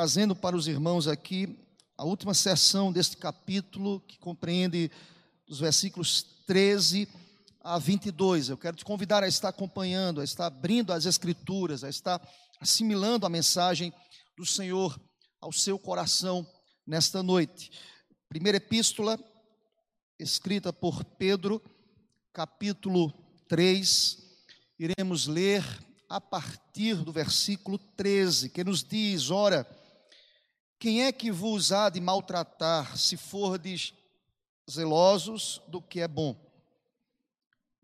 trazendo para os irmãos aqui a última sessão deste capítulo, que compreende os versículos 13 a 22. Eu quero te convidar a estar acompanhando, a estar abrindo as Escrituras, a estar assimilando a mensagem do Senhor ao seu coração nesta noite. Primeira epístola, escrita por Pedro, capítulo 3, iremos ler a partir do versículo 13, que nos diz: Ora, quem é que vos há de maltratar se fordes zelosos do que é bom?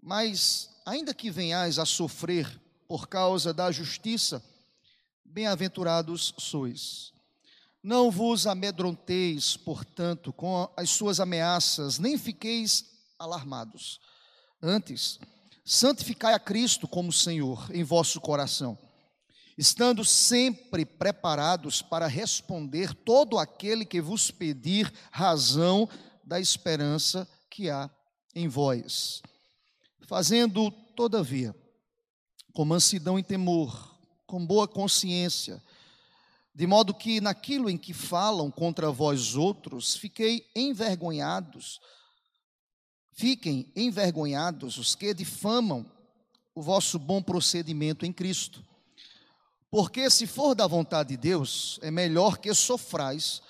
Mas, ainda que venhais a sofrer por causa da justiça, bem-aventurados sois. Não vos amedronteis, portanto, com as suas ameaças, nem fiqueis alarmados. Antes, santificai a Cristo como Senhor em vosso coração, estando sempre preparados para responder todo aquele que vos pedir razão da esperança que há em vós. Fazendo, todavia, com mansidão e temor, com boa consciência, de modo que naquilo em que falam contra vós outros, fiquei envergonhados Fiquem envergonhados os que difamam o vosso bom procedimento em Cristo. Porque se for da vontade de Deus, é melhor que sofrais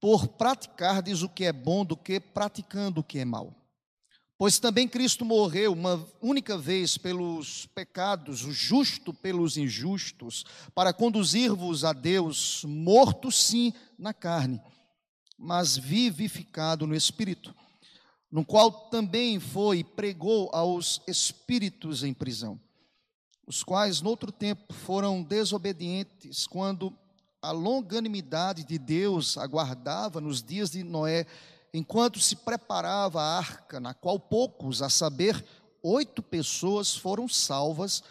por praticardes o que é bom do que praticando o que é mal. Pois também Cristo morreu uma única vez pelos pecados, o justo pelos injustos, para conduzir-vos a Deus, morto sim na carne, mas vivificado no espírito no qual também foi e pregou aos espíritos em prisão, os quais, noutro tempo, foram desobedientes, quando a longanimidade de Deus aguardava nos dias de Noé, enquanto se preparava a arca, na qual poucos, a saber, oito pessoas foram salvas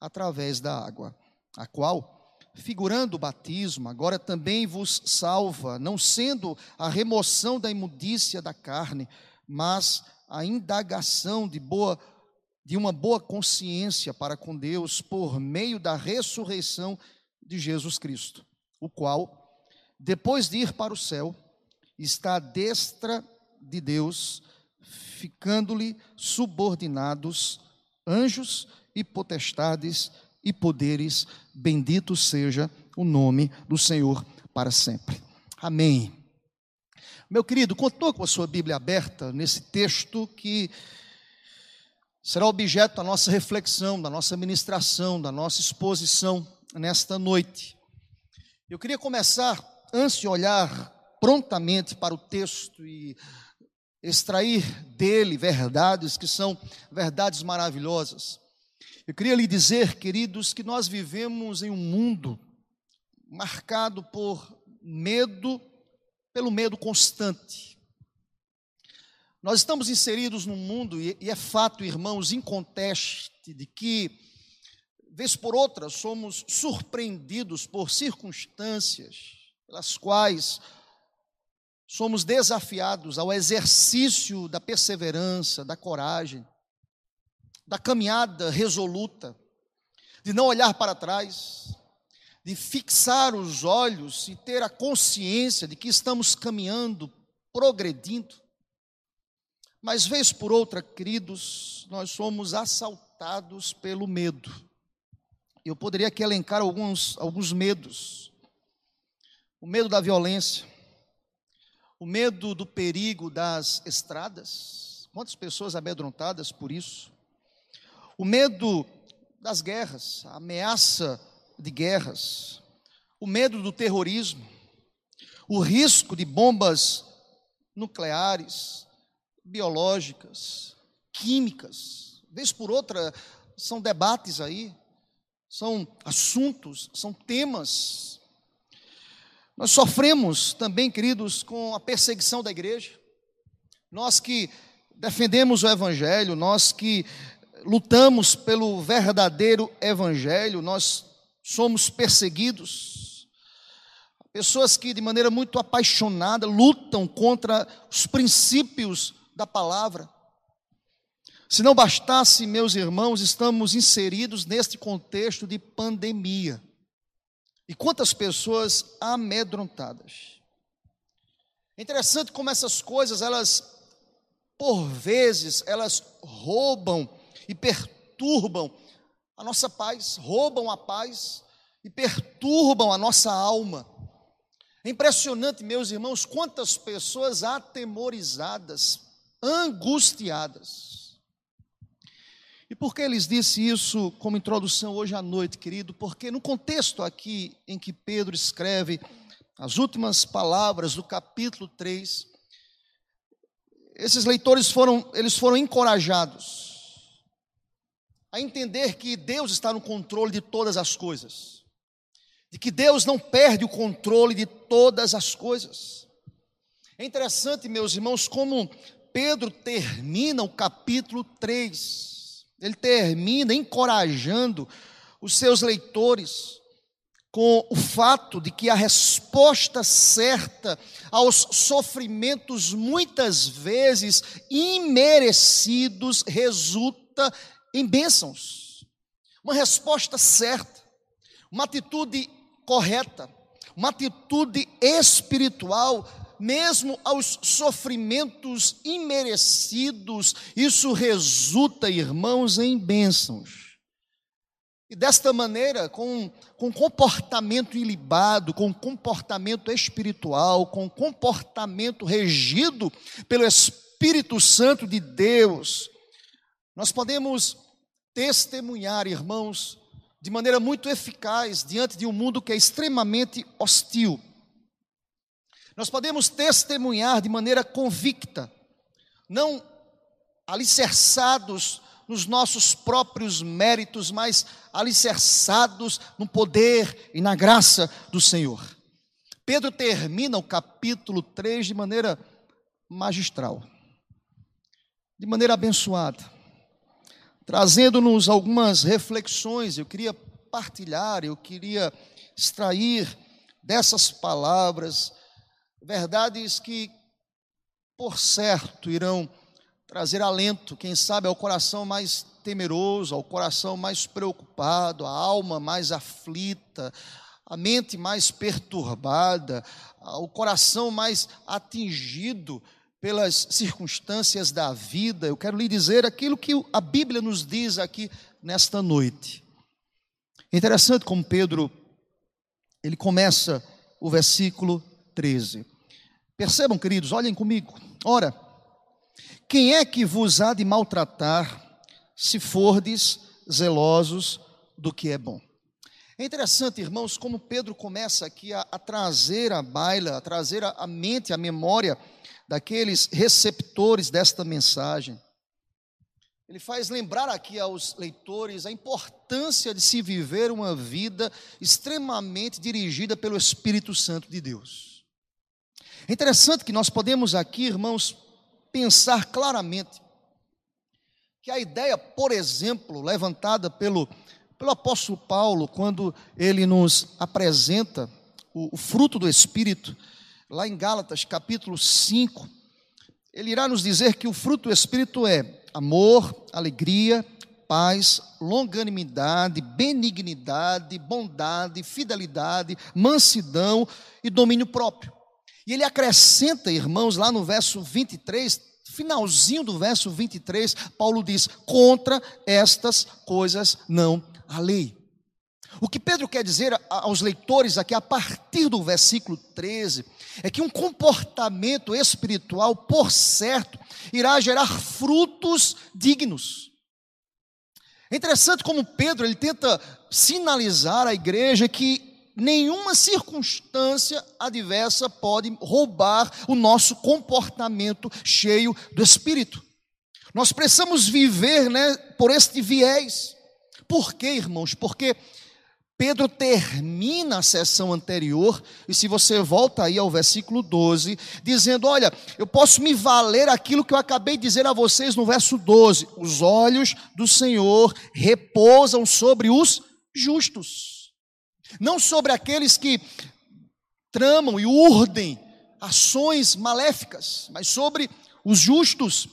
através da água, a qual, figurando o batismo, agora também vos salva, não sendo a remoção da imundícia da carne, mas a indagação de boa de uma boa consciência para com Deus por meio da ressurreição de Jesus Cristo, o qual, depois de ir para o céu, está à destra de Deus, ficando-lhe subordinados anjos e potestades e poderes. Bendito seja o nome do Senhor para sempre. Amém. Meu querido, contou com a sua Bíblia aberta nesse texto que será objeto da nossa reflexão, da nossa ministração, da nossa exposição nesta noite. Eu queria começar, antes de olhar prontamente para o texto e extrair dele verdades que são verdades maravilhosas. Eu queria lhe dizer, queridos, que nós vivemos em um mundo marcado por medo, pelo medo constante. Nós estamos inseridos num mundo, e é fato, irmãos, inconteste, de que, vez por outra, somos surpreendidos por circunstâncias pelas quais somos desafiados ao exercício da perseverança, da coragem, da caminhada resoluta, de não olhar para trás, de fixar os olhos e ter a consciência de que estamos caminhando, progredindo. Mas, vez por outra, queridos, nós somos assaltados pelo medo. Eu poderia aqui elencar alguns, alguns medos: o medo da violência, o medo do perigo das estradas. Quantas pessoas amedrontadas por isso? O medo das guerras, a ameaça de guerras, o medo do terrorismo, o risco de bombas nucleares, biológicas, químicas, vez por outra são debates aí, são assuntos, são temas. Nós sofremos também, queridos, com a perseguição da igreja. Nós que defendemos o evangelho, nós que lutamos pelo verdadeiro evangelho, nós somos perseguidos. Pessoas que, de maneira muito apaixonada, lutam contra os princípios da palavra. Se não bastasse, meus irmãos, estamos inseridos neste contexto de pandemia. E quantas pessoas amedrontadas. É interessante como essas coisas, elas, por vezes, elas roubam e perturbam a nossa paz, roubam a paz e perturbam a nossa alma. É impressionante, meus irmãos, quantas pessoas atemorizadas, angustiadas. E por que eles disse isso como introdução hoje à noite, querido? Porque no contexto aqui em que Pedro escreve as últimas palavras do capítulo 3, esses leitores foram, eles foram encorajados a entender que Deus está no controle de todas as coisas, de que Deus não perde o controle de todas as coisas. É interessante, meus irmãos, como Pedro termina o capítulo 3. Ele termina encorajando os seus leitores com o fato de que a resposta certa aos sofrimentos, muitas vezes imerecidos, resulta em bênçãos. Uma resposta certa, uma atitude correta, uma atitude espiritual, mesmo aos sofrimentos imerecidos, isso resulta, irmãos, em bênçãos. E desta maneira, com, com comportamento ilibado, com comportamento espiritual, com comportamento regido pelo Espírito Santo de Deus, nós podemos testemunhar, irmãos, de maneira muito eficaz diante de um mundo que é extremamente hostil. Nós podemos testemunhar de maneira convicta, não alicerçados nos nossos próprios méritos, mas alicerçados no poder e na graça do Senhor. Pedro termina o capítulo 3 de maneira magistral, de maneira abençoada trazendo-nos algumas reflexões. Eu queria partilhar, eu queria extrair dessas palavras verdades que, por certo, irão trazer alento, quem sabe, ao coração mais temeroso, ao coração mais preocupado, a alma mais aflita, a mente mais perturbada, o coração mais atingido pelas circunstâncias da vida, eu quero lhe dizer aquilo que a Bíblia nos diz aqui nesta noite. É interessante como Pedro ele começa o versículo 13. Percebam, queridos, olhem comigo. Ora, quem é que vos há de maltratar se fordes zelosos do que é bom? É interessante, irmãos, como Pedro começa aqui a, a trazer a baila, a trazer a, a mente, a memória daqueles receptores desta mensagem. Ele faz lembrar aqui aos leitores a importância de se viver uma vida extremamente dirigida pelo Espírito Santo de Deus. É interessante que nós podemos aqui, irmãos, pensar claramente que a ideia, por exemplo, levantada pelo, pelo apóstolo Paulo, quando ele nos apresenta o, o fruto do Espírito, lá em Gálatas capítulo 5, ele irá nos dizer que o fruto do Espírito é amor, alegria, paz, longanimidade, benignidade, bondade, fidelidade, mansidão e domínio próprio. E ele acrescenta, irmãos, lá no verso 23, finalzinho do verso 23, Paulo diz: contra estas coisas não há lei. O que Pedro quer dizer aos leitores aqui, a partir do versículo 13, é que um comportamento espiritual, por certo, irá gerar frutos dignos. É interessante como Pedro ele tenta sinalizar à igreja que nenhuma circunstância adversa pode roubar o nosso comportamento cheio do Espírito. Nós precisamos viver né, por este viés. Por quê, irmãos? Porque Pedro termina a sessão anterior, e se você volta aí ao versículo 12, dizendo: Olha, eu posso me valer aquilo que eu acabei de dizer a vocês no verso 12: os olhos do Senhor repousam sobre os justos, não sobre aqueles que tramam e urdem ações maléficas, mas sobre os justos.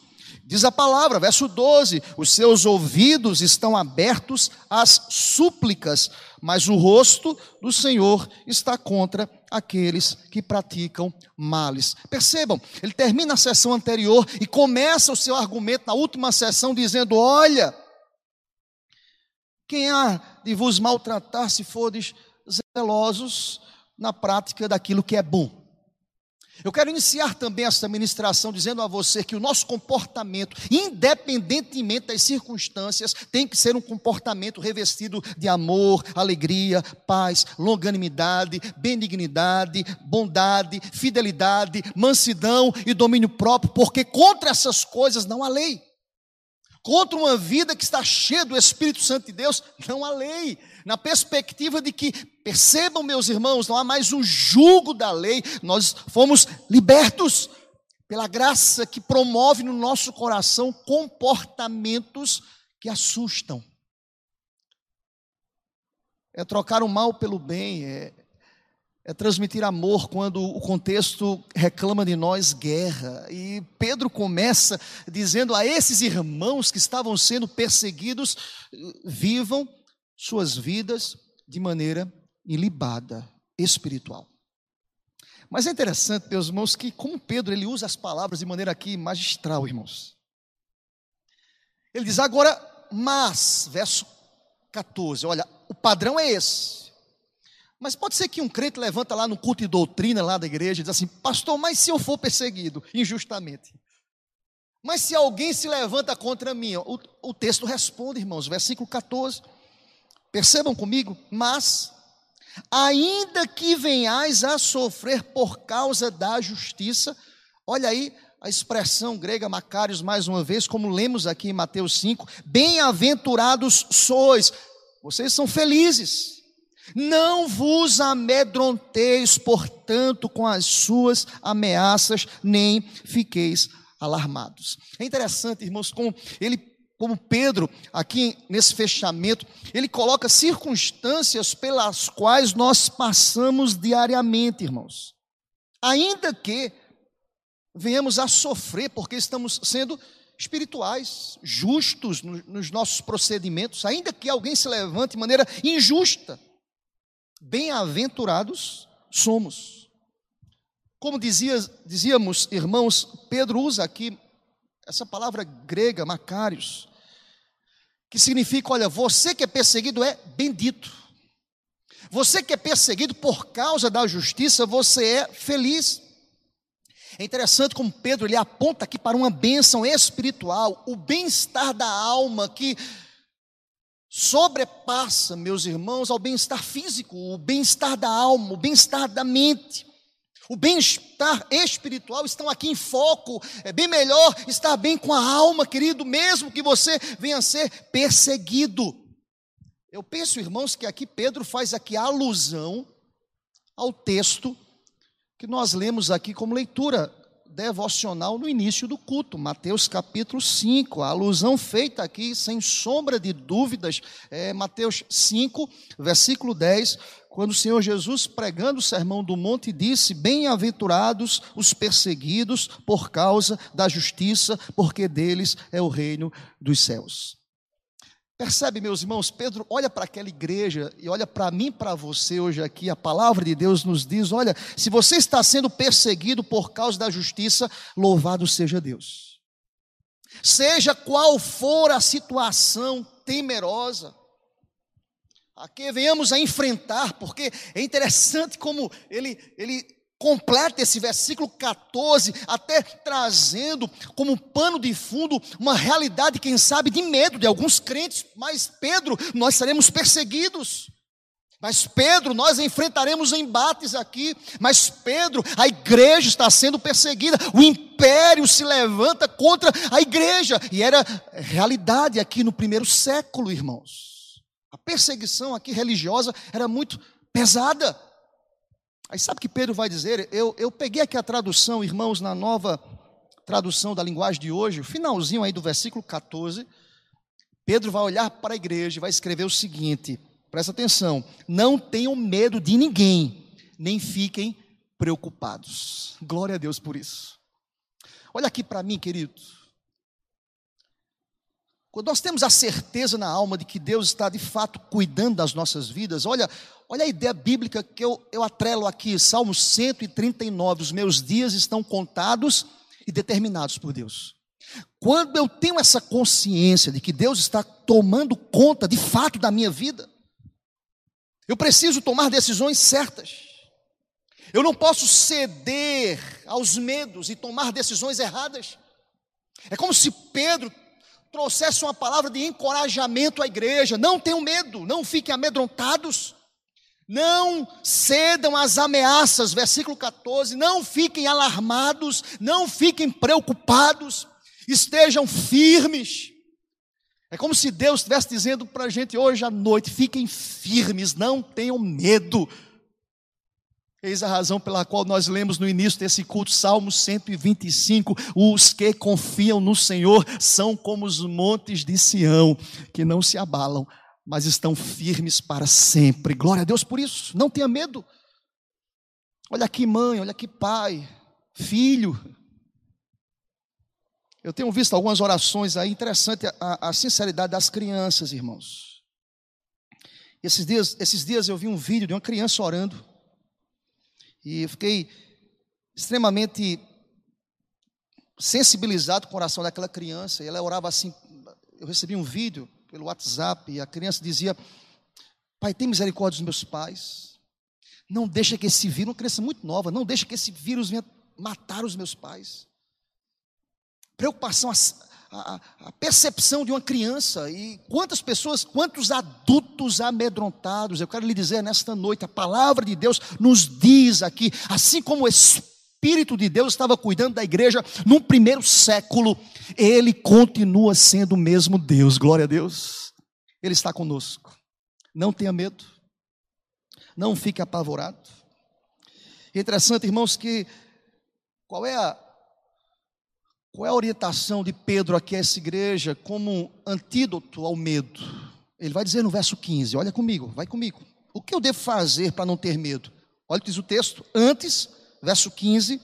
Diz a palavra, verso 12: os seus ouvidos estão abertos às súplicas, mas o rosto do Senhor está contra aqueles que praticam males. Percebam, ele termina a sessão anterior e começa o seu argumento na última sessão dizendo: Olha, quem há de vos maltratar se fordes zelosos na prática daquilo que é bom? Eu quero iniciar também esta ministração dizendo a você que o nosso comportamento, independentemente das circunstâncias, tem que ser um comportamento revestido de amor, alegria, paz, longanimidade, benignidade, bondade, fidelidade, mansidão e domínio próprio, porque contra essas coisas não há lei. Contra uma vida que está cheia do Espírito Santo de Deus, não há lei na perspectiva de que, percebam, meus irmãos, não há mais um jugo da lei, nós fomos libertos pela graça que promove no nosso coração comportamentos que assustam. É trocar o mal pelo bem, é, é transmitir amor quando o contexto reclama de nós guerra. E Pedro começa dizendo a esses irmãos que estavam sendo perseguidos: vivam suas vidas de maneira ilibada, espiritual. Mas é interessante, meus irmãos, que como Pedro ele usa as palavras de maneira aqui magistral, irmãos. Ele diz agora, mas, verso 14, olha, o padrão é esse. Mas pode ser que um crente levanta lá no culto de doutrina lá da igreja e diz assim, pastor, mas se eu for perseguido injustamente? Mas se alguém se levanta contra mim? O, o texto responde, irmãos, versículo 14. Percebam comigo, mas ainda que venhais a sofrer por causa da justiça, olha aí a expressão grega Macários mais uma vez, como lemos aqui em Mateus 5, bem-aventurados sois, vocês são felizes. Não vos amedronteis, portanto, com as suas ameaças, nem fiqueis alarmados. É interessante, irmãos, como ele como Pedro, aqui nesse fechamento, ele coloca circunstâncias pelas quais nós passamos diariamente, irmãos. Ainda que venhamos a sofrer, porque estamos sendo espirituais, justos nos nossos procedimentos, ainda que alguém se levante de maneira injusta, bem-aventurados somos. Como dizia, dizíamos, irmãos, Pedro usa aqui essa palavra grega, macários, que significa, olha, você que é perseguido é bendito. Você que é perseguido por causa da justiça, você é feliz. É interessante como Pedro ele aponta aqui para uma bênção espiritual, o bem-estar da alma que sobrepassa, meus irmãos, ao bem-estar físico, o bem-estar da alma, o bem-estar da mente. O bem-estar espiritual estão aqui em foco. É bem melhor estar bem com a alma, querido, mesmo que você venha a ser perseguido. Eu penso, irmãos, que aqui Pedro faz aqui alusão ao texto que nós lemos aqui como leitura devocional no início do culto, Mateus capítulo 5. A alusão feita aqui, sem sombra de dúvidas, é Mateus 5, versículo 10 quando o Senhor Jesus, pregando o sermão do monte, disse: Bem-aventurados os perseguidos por causa da justiça, porque deles é o reino dos céus. Percebe, meus irmãos, Pedro olha para aquela igreja e olha para mim, para você hoje aqui, a palavra de Deus nos diz: olha, se você está sendo perseguido por causa da justiça, louvado seja Deus. Seja qual for a situação temerosa, a que venhamos a enfrentar, porque é interessante como ele, ele completa esse versículo 14, até trazendo como pano de fundo uma realidade, quem sabe, de medo de alguns crentes. Mas, Pedro, nós seremos perseguidos. Mas, Pedro, nós enfrentaremos embates aqui. Mas, Pedro, a igreja está sendo perseguida. O império se levanta contra a igreja. E era realidade aqui no primeiro século, irmãos. A perseguição aqui religiosa era muito pesada. Aí sabe o que Pedro vai dizer? Eu, eu peguei aqui a tradução, irmãos, na nova tradução da linguagem de hoje, o finalzinho aí do versículo 14. Pedro vai olhar para a igreja e vai escrever o seguinte: presta atenção, não tenham medo de ninguém, nem fiquem preocupados. Glória a Deus por isso. Olha aqui para mim, querido. Quando nós temos a certeza na alma de que Deus está de fato cuidando das nossas vidas, olha, olha a ideia bíblica que eu, eu atrelo aqui, Salmo 139, os meus dias estão contados e determinados por Deus. Quando eu tenho essa consciência de que Deus está tomando conta de fato da minha vida, eu preciso tomar decisões certas. Eu não posso ceder aos medos e tomar decisões erradas. É como se Pedro trouxesse uma palavra de encorajamento à igreja. Não tenham medo, não fiquem amedrontados. Não cedam às ameaças, versículo 14. Não fiquem alarmados, não fiquem preocupados, estejam firmes. É como se Deus estivesse dizendo para a gente hoje à noite: fiquem firmes, não tenham medo. Eis a razão pela qual nós lemos no início desse culto, Salmo 125: Os que confiam no Senhor são como os montes de Sião, que não se abalam, mas estão firmes para sempre. Glória a Deus por isso, não tenha medo. Olha aqui, mãe, olha aqui, pai, filho. Eu tenho visto algumas orações aí, interessante a, a sinceridade das crianças, irmãos. Esses dias, esses dias eu vi um vídeo de uma criança orando. E fiquei extremamente sensibilizado com o coração daquela criança. E ela orava assim. Eu recebi um vídeo pelo WhatsApp e a criança dizia: Pai, tem misericórdia dos meus pais. Não deixa que esse vírus, uma criança muito nova, não deixa que esse vírus venha matar os meus pais. Preocupação, a, percepção de uma criança e quantas pessoas, quantos adultos amedrontados. Eu quero lhe dizer nesta noite, a palavra de Deus nos diz aqui, assim como o Espírito de Deus estava cuidando da igreja no primeiro século, ele continua sendo o mesmo Deus, glória a Deus. Ele está conosco. Não tenha medo, não fique apavorado. interessante, irmãos, que qual é a, qual é a orientação de Pedro aqui a essa igreja como antídoto ao medo? Ele vai dizer no verso 15: Olha comigo, vai comigo. O que eu devo fazer para não ter medo? Olha o que diz o texto. Antes, verso 15: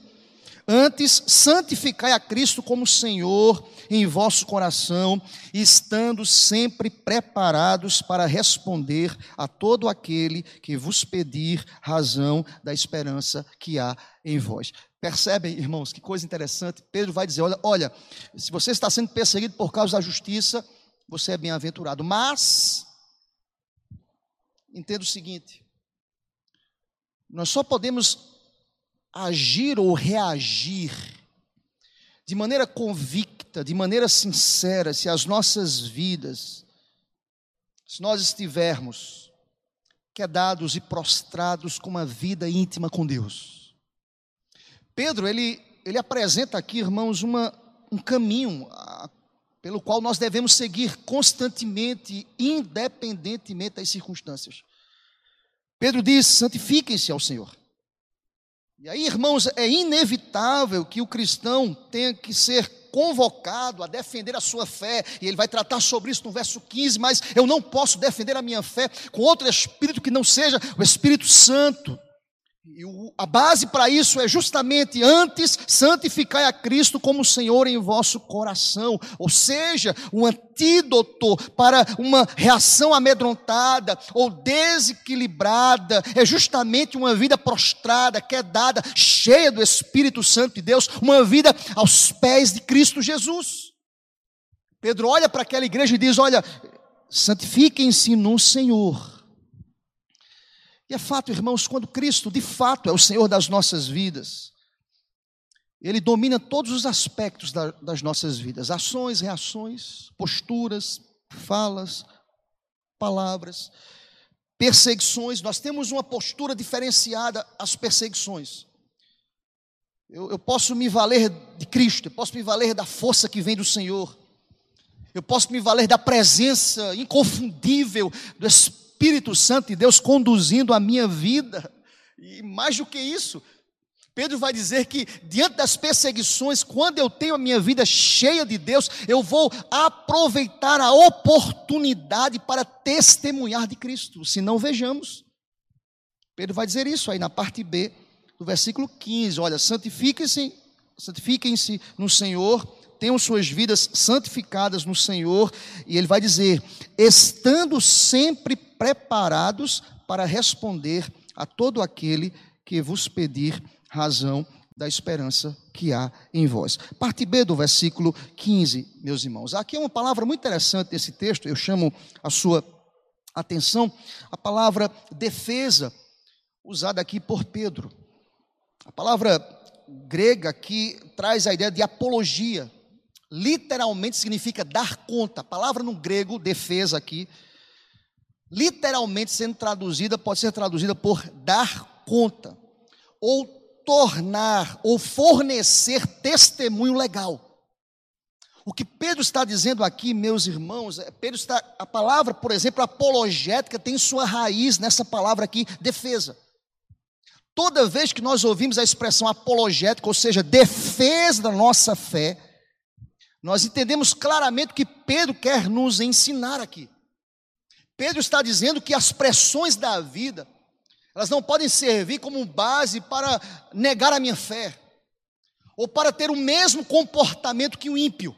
Antes, santificai a Cristo como Senhor em vosso coração, estando sempre preparados para responder a todo aquele que vos pedir razão da esperança que há em vós. Percebem, irmãos, que coisa interessante. Pedro vai dizer: olha, olha, se você está sendo perseguido por causa da justiça, você é bem-aventurado. Mas, entenda o seguinte: nós só podemos agir ou reagir de maneira convicta, de maneira sincera, se as nossas vidas, se nós estivermos quedados e prostrados com uma vida íntima com Deus. Pedro, ele, ele apresenta aqui, irmãos, uma, um caminho a, pelo qual nós devemos seguir constantemente, independentemente das circunstâncias. Pedro diz: santifiquem-se ao Senhor. E aí, irmãos, é inevitável que o cristão tenha que ser convocado a defender a sua fé, e ele vai tratar sobre isso no verso 15, mas eu não posso defender a minha fé com outro espírito que não seja o Espírito Santo. E a base para isso é justamente antes santificar a Cristo como Senhor em vosso coração, ou seja, um antídoto para uma reação amedrontada ou desequilibrada, é justamente uma vida prostrada, quedada, cheia do Espírito Santo de Deus, uma vida aos pés de Cristo Jesus. Pedro olha para aquela igreja e diz: Olha, santifiquem-se no Senhor e é fato, irmãos, quando Cristo de fato é o Senhor das nossas vidas, Ele domina todos os aspectos da, das nossas vidas: ações, reações, posturas, falas, palavras, perseguições. Nós temos uma postura diferenciada às perseguições. Eu, eu posso me valer de Cristo, eu posso me valer da força que vem do Senhor. Eu posso me valer da presença inconfundível do Espírito Espírito Santo de Deus conduzindo a minha vida. E mais do que isso, Pedro vai dizer que diante das perseguições, quando eu tenho a minha vida cheia de Deus, eu vou aproveitar a oportunidade para testemunhar de Cristo. Se não, vejamos. Pedro vai dizer isso aí na parte B do versículo 15. Olha, santifiquem-se, santifiquem-se no Senhor tenham suas vidas santificadas no Senhor, e ele vai dizer: estando sempre preparados para responder a todo aquele que vos pedir razão da esperança que há em vós. Parte B do versículo 15, meus irmãos. Aqui é uma palavra muito interessante nesse texto, eu chamo a sua atenção, a palavra defesa, usada aqui por Pedro. A palavra grega aqui traz a ideia de apologia. Literalmente significa dar conta. A palavra no grego, defesa aqui, literalmente sendo traduzida, pode ser traduzida por dar conta, ou tornar, ou fornecer testemunho legal. O que Pedro está dizendo aqui, meus irmãos, é, Pedro está, a palavra, por exemplo, apologética tem sua raiz nessa palavra aqui, defesa. Toda vez que nós ouvimos a expressão apologética, ou seja, defesa da nossa fé, nós entendemos claramente o que Pedro quer nos ensinar aqui. Pedro está dizendo que as pressões da vida, elas não podem servir como base para negar a minha fé, ou para ter o mesmo comportamento que o ímpio.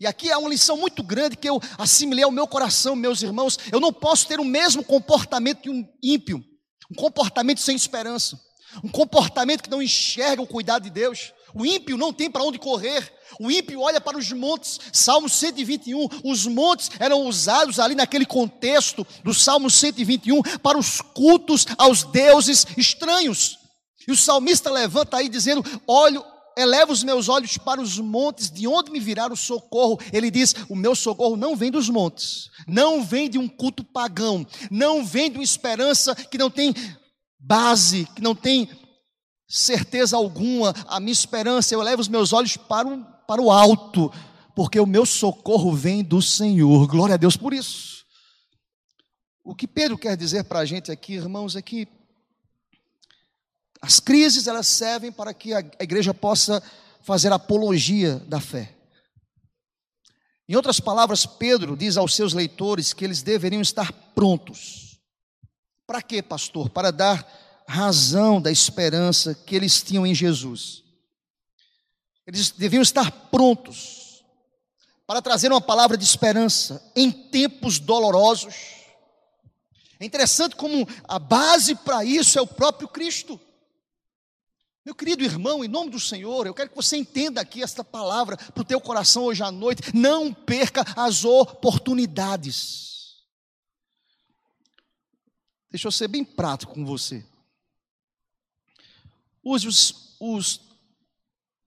E aqui é uma lição muito grande que eu assimilei ao meu coração, meus irmãos. Eu não posso ter o mesmo comportamento que um ímpio, um comportamento sem esperança, um comportamento que não enxerga o cuidado de Deus. O ímpio não tem para onde correr. O ímpio olha para os montes. Salmo 121. Os montes eram usados ali naquele contexto do Salmo 121 para os cultos aos deuses estranhos. E o salmista levanta aí dizendo: Olho, eleva os meus olhos para os montes, de onde me virá o socorro? Ele diz: O meu socorro não vem dos montes, não vem de um culto pagão, não vem de uma esperança que não tem base, que não tem certeza alguma. A minha esperança, eu levo os meus olhos para o, para o alto, porque o meu socorro vem do Senhor. Glória a Deus por isso. O que Pedro quer dizer para a gente aqui, irmãos, é que as crises elas servem para que a igreja possa fazer apologia da fé. Em outras palavras, Pedro diz aos seus leitores que eles deveriam estar prontos. Para quê, pastor? Para dar razão da esperança que eles tinham em Jesus. Eles deviam estar prontos para trazer uma palavra de esperança em tempos dolorosos. É interessante como a base para isso é o próprio Cristo. Meu querido irmão, em nome do Senhor, eu quero que você entenda aqui esta palavra para o teu coração hoje à noite. Não perca as oportunidades. Deixa eu ser bem prático com você. Use os, os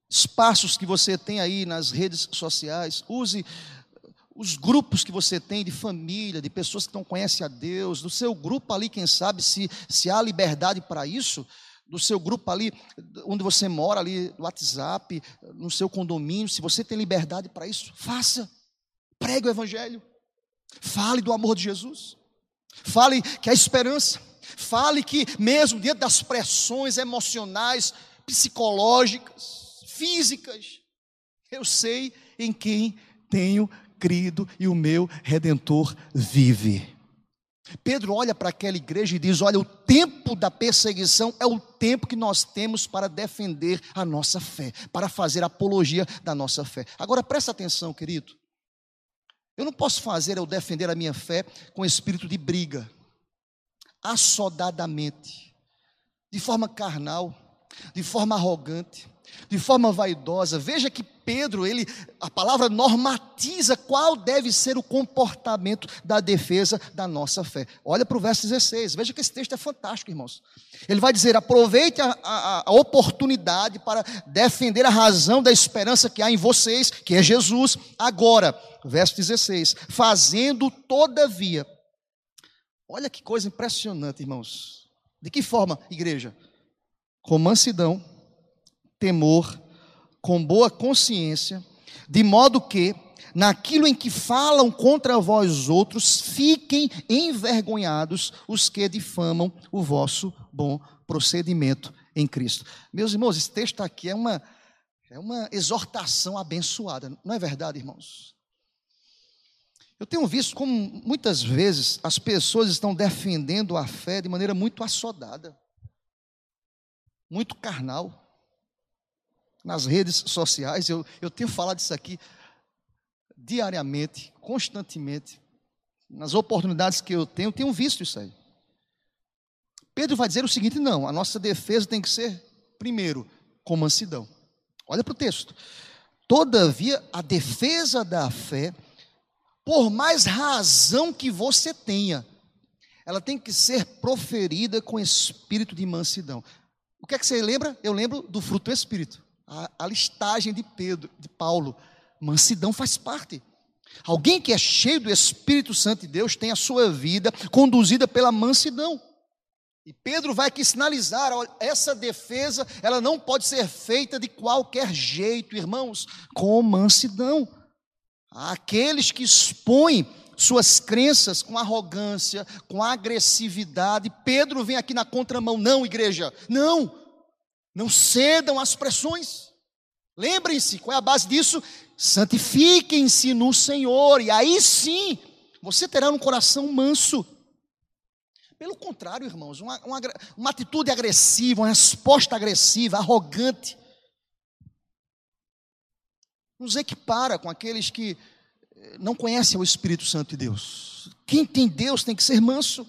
espaços que você tem aí nas redes sociais. Use os grupos que você tem de família, de pessoas que não conhecem a Deus, do seu grupo ali, quem sabe, se, se há liberdade para isso do seu grupo ali, onde você mora, ali no WhatsApp, no seu condomínio, se você tem liberdade para isso, faça. Pregue o Evangelho. Fale do amor de Jesus. Fale que há esperança. Fale que, mesmo diante das pressões emocionais, psicológicas, físicas, eu sei em quem tenho crido e o meu redentor vive. Pedro olha para aquela igreja e diz: Olha, o tempo da perseguição é o tempo que nós temos para defender a nossa fé, para fazer apologia da nossa fé. Agora presta atenção, querido. Eu não posso fazer eu defender a minha fé com espírito de briga, assodadamente, de forma carnal, de forma arrogante, de forma vaidosa. Veja que Pedro, ele, a palavra normatiza qual deve ser o comportamento da defesa da nossa fé. Olha para o verso 16, veja que esse texto é fantástico, irmãos. Ele vai dizer: aproveite a, a, a oportunidade para defender a razão da esperança que há em vocês, que é Jesus, agora. Verso 16: fazendo todavia. Olha que coisa impressionante, irmãos. De que forma, igreja? Com mansidão temor, com boa consciência, de modo que, naquilo em que falam contra vós outros, fiquem envergonhados os que difamam o vosso bom procedimento em Cristo. Meus irmãos, esse texto aqui é uma, é uma exortação abençoada, não é verdade, irmãos? Eu tenho visto como muitas vezes as pessoas estão defendendo a fé de maneira muito assodada, muito carnal. nas redes sociais, eu, eu tenho falado isso aqui diariamente, constantemente, nas oportunidades que eu tenho, eu tenho visto isso aí. Pedro vai dizer o seguinte: não, a nossa defesa tem que ser, primeiro, com mansidão. Olha para o texto. Todavia, a defesa da fé, por mais razão que você tenha, ela tem que ser proferida com espírito de mansidão. O que é que você lembra? Eu lembro do fruto do espírito. A, a listagem de Pedro, de Paulo. Mansidão faz parte. Alguém que é cheio do Espírito Santo de Deus tem a sua vida conduzida pela mansidão. E Pedro vai aqui sinalizar, essa defesa, ela não pode ser feita de qualquer jeito, irmãos, com mansidão. Aqueles que expõem suas crenças com arrogância, com agressividade. Pedro vem aqui na contramão, não, igreja, não, não cedam às pressões. Lembrem-se, qual é a base disso? Santifiquem-se no Senhor, e aí sim você terá um coração manso. Pelo contrário, irmãos, uma, uma, uma atitude agressiva, uma resposta agressiva, arrogante, nos equipara com aqueles que eh, não conhecem o Espírito Santo de Deus. Quem tem Deus tem que ser manso.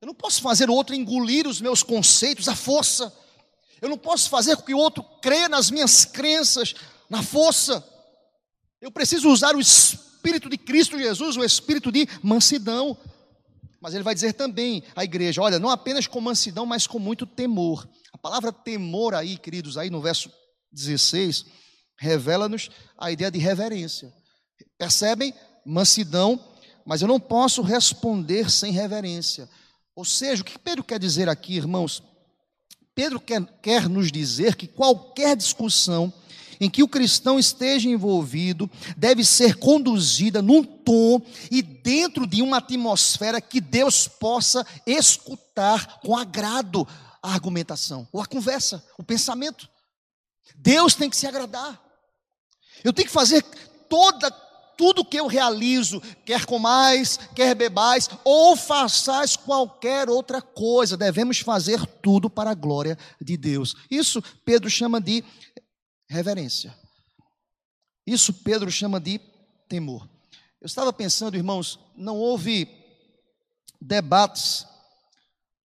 Eu não posso fazer o outro engolir os meus conceitos à força. Eu não posso fazer com que o outro creia nas minhas crenças na força. Eu preciso usar o Espírito de Cristo Jesus, o Espírito de mansidão. Mas ele vai dizer também à igreja: olha, não apenas com mansidão, mas com muito temor. A palavra temor aí, queridos, aí no verso 16, revela-nos a ideia de reverência. Percebem? Mansidão, mas eu não posso responder sem reverência. Ou seja, o que Pedro quer dizer aqui, irmãos? Pedro quer, quer nos dizer que qualquer discussão em que o cristão esteja envolvido deve ser conduzida num tom e dentro de uma atmosfera que Deus possa escutar com agrado a argumentação, ou a conversa, o pensamento. Deus tem que se agradar. Eu tenho que fazer toda tudo que eu realizo, quer comais, quer bebais, ou façais qualquer outra coisa, devemos fazer tudo para a glória de Deus. Isso Pedro chama de reverência. Isso Pedro chama de temor. Eu estava pensando, irmãos, não houve debates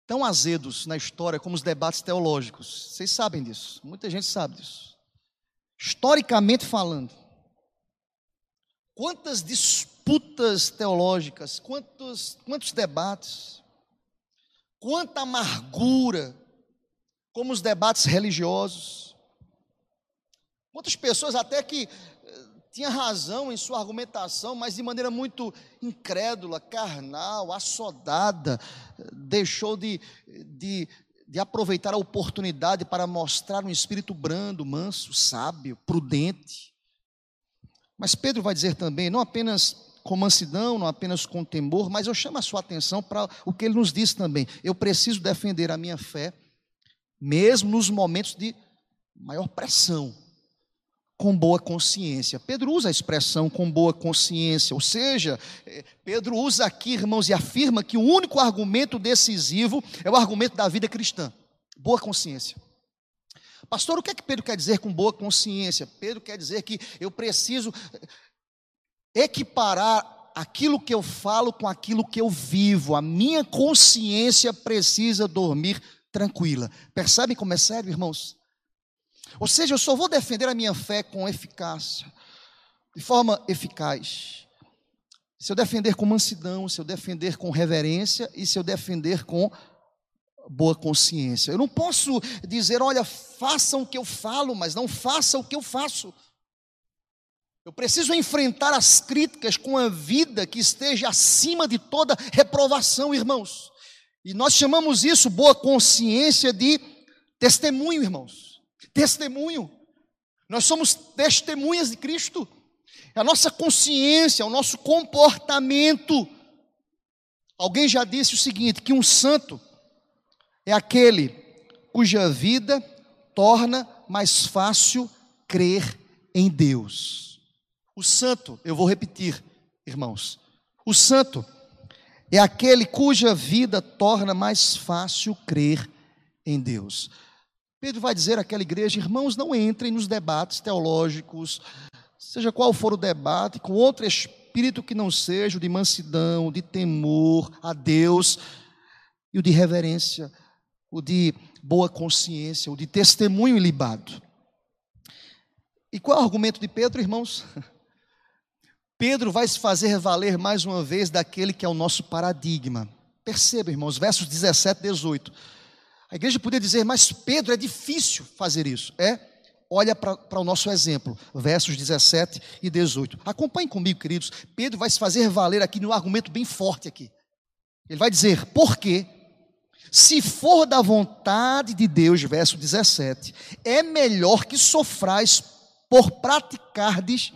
tão azedos na história como os debates teológicos. Vocês sabem disso, muita gente sabe disso. Historicamente falando, quantas disputas teológicas, quantos, quantos debates, quanta amargura, como os debates religiosos. Quantas pessoas até que eh, tinha razão em sua argumentação, mas de maneira muito incrédula, carnal, assodada, deixou de, de, de aproveitar a oportunidade para mostrar um espírito brando, manso, sábio, prudente. Mas Pedro vai dizer também, não apenas com mansidão, não apenas com temor, mas eu chamo a sua atenção para o que ele nos diz também. Eu preciso defender a minha fé, mesmo nos momentos de maior pressão com boa consciência. Pedro usa a expressão com boa consciência, ou seja, eh, Pedro usa aqui, irmãos, e afirma que o único argumento decisivo é o argumento da vida cristã. Boa consciência. Pastor, o que é que Pedro quer dizer com boa consciência? Pedro quer dizer que eu preciso equiparar aquilo que eu falo com aquilo que eu vivo. A minha consciência precisa dormir tranquila. Percebem como é sério, irmãos? Ou seja, eu só vou defender a minha fé com eficácia, de forma eficaz. Se eu defender com mansidão, se eu defender com reverência e se eu defender com boa consciência. Eu não posso dizer, olha, façam o que eu falo, mas não façam o que eu faço. Eu preciso enfrentar as críticas com a vida que esteja acima de toda reprovação, irmãos. E nós chamamos isso, boa consciência, de testemunho, irmãos testemunho. Nós somos testemunhas de Cristo. É a nossa consciência, o nosso comportamento. Alguém já disse o seguinte: que um santo é aquele cuja vida torna mais fácil crer em Deus. O santo, eu vou repetir, irmãos, o santo é aquele cuja vida torna mais fácil crer em Deus. Pedro vai dizer àquela igreja: irmãos, não entrem nos debates teológicos, seja qual for o debate, com outro espírito que não seja o de mansidão, de temor a Deus e o de reverência, o de boa consciência, o de testemunho ilibado. E qual é o argumento de Pedro, irmãos? Pedro vai se fazer valer mais uma vez daquele que é o nosso paradigma. Perceba, irmãos, versos 17 e 18. A igreja poderia dizer, mas Pedro, é difícil fazer isso. É, olha para o nosso exemplo, versos 17 e 18. Acompanhe comigo, queridos. Pedro vai se fazer valer aqui num argumento bem forte aqui. Ele vai dizer, por quê? Se for da vontade de Deus, verso 17, é melhor que sofrais por praticardes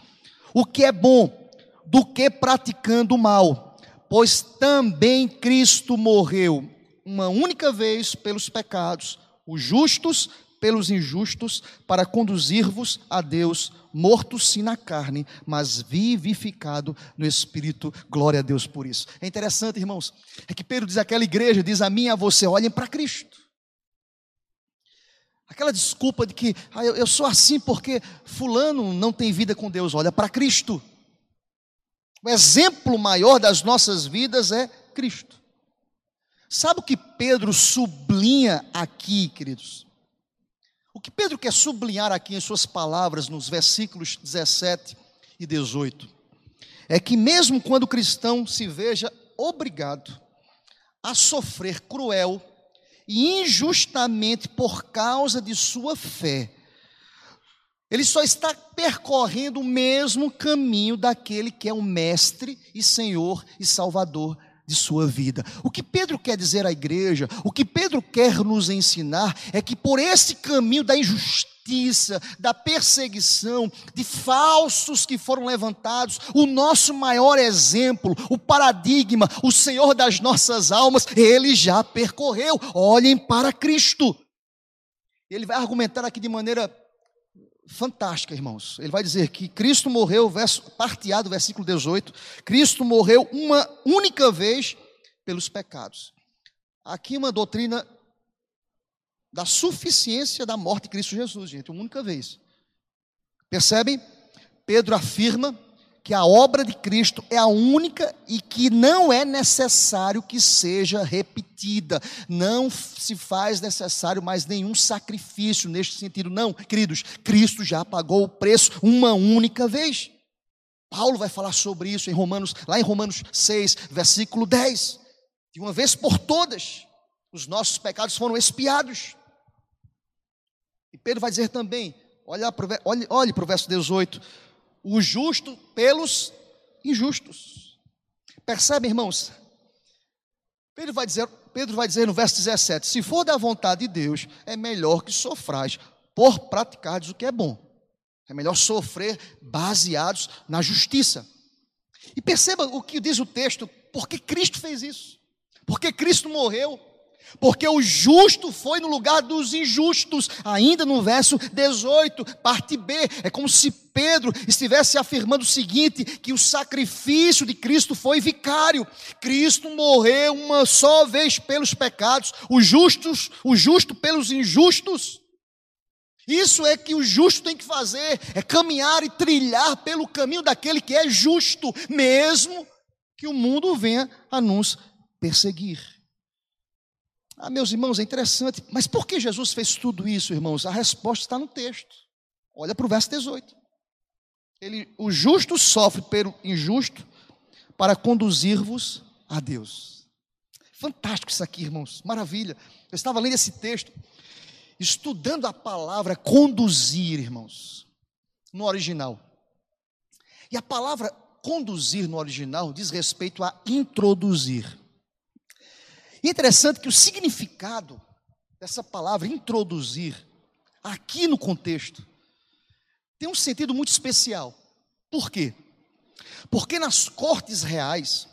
o que é bom do que praticando o mal, pois também Cristo morreu uma única vez pelos pecados, os justos pelos injustos, para conduzir-vos a Deus, morto sim na carne, mas vivificado no Espírito. Glória a Deus por isso. É interessante, irmãos, é que Pedro diz àquela igreja, diz a mim e a você: olhem para Cristo. Aquela desculpa de que ah, eu, eu sou assim porque Fulano não tem vida com Deus, olha para Cristo. O exemplo maior das nossas vidas é Cristo. Sabe o que Pedro sublinha aqui, queridos? O que Pedro quer sublinhar aqui em suas palavras, nos versículos 17 e 18, é que mesmo quando o cristão se veja obrigado a sofrer cruel e injustamente por causa de sua fé, ele só está percorrendo o mesmo caminho daquele que é o mestre e Senhor e Salvador de sua vida. O que Pedro quer dizer à igreja, o que Pedro quer nos ensinar é que por esse caminho da injustiça, da perseguição, de falsos que foram levantados, o nosso maior exemplo, o paradigma, o Senhor das nossas almas, ele já percorreu. Olhem para Cristo. Ele vai argumentar aqui de maneira fantástica, irmãos. Ele vai dizer que Cristo morreu, verso, parteado, versículo 18, Cristo morreu uma única vez pelos pecados. Aqui uma doutrina da suficiência da morte de Cristo Jesus, gente, uma única vez. Percebem? Pedro afirma que a obra de Cristo é a única e que não é necessário que seja repetida. Não se faz necessário mais nenhum sacrifício neste sentido. Não, queridos, Cristo já pagou o preço uma única vez. Paulo vai falar sobre isso em Romanos, lá em Romanos 6, versículo 10. De uma vez por todas, os nossos pecados foram expiados. E Pedro vai dizer também, olha, olhe, para o verso 18 o justo pelos injustos. Percebe, irmãos? Pedro vai dizer, Pedro vai dizer no verso 17: se for da vontade de Deus, é melhor que sofrais por praticardes o que é bom. É melhor sofrer baseados na justiça. E perceba o que diz o texto, porque Cristo fez isso. Porque Cristo morreu porque o justo foi no lugar dos injustos, ainda no verso 18, parte B. É como se Pedro estivesse afirmando o seguinte: que o sacrifício de Cristo foi vicário. Cristo morreu uma só vez pelos pecados, os justos, o justo pelos injustos. Isso é que o justo tem que fazer, é caminhar e trilhar pelo caminho daquele que é justo, mesmo que o mundo venha a nos perseguir. Ah, meus irmãos, é interessante, mas por que Jesus fez tudo isso, irmãos? A resposta está no texto. Olha para o verso 18. Ele, o justo sofre pelo injusto para conduzir-vos a Deus. Fantástico isso aqui, irmãos, maravilha. Eu estava lendo esse texto, estudando a palavra conduzir, irmãos, no original. E a palavra conduzir no original diz respeito a introduzir. É interessante que o significado dessa palavra introduzir, aqui no contexto, tem um sentido muito especial. Por quê? Porque nas cortes reais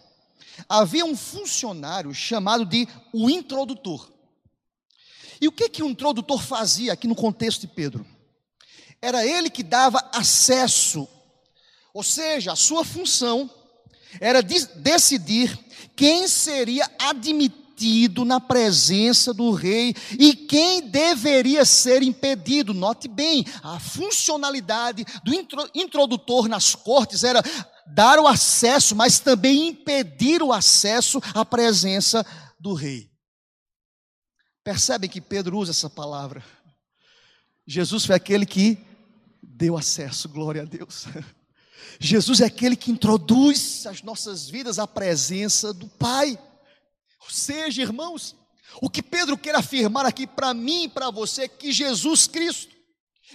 havia um funcionário chamado de o introdutor. E o que que o introdutor fazia aqui no contexto de Pedro? Era ele que dava acesso, ou seja, a sua função era de decidir quem seria admitido impedido na presença do rei. E quem deveria ser impedido? Note bem, a funcionalidade do introdutor nas cortes era dar o acesso, mas também impedir o acesso à presença do rei. Percebem que Pedro usa essa palavra? Jesus foi aquele que deu acesso, glória a Deus. Jesus é aquele que introduz as nossas vidas à presença do Pai. Seja, irmãos, o que Pedro quer afirmar aqui para mim e para você é que Jesus Cristo,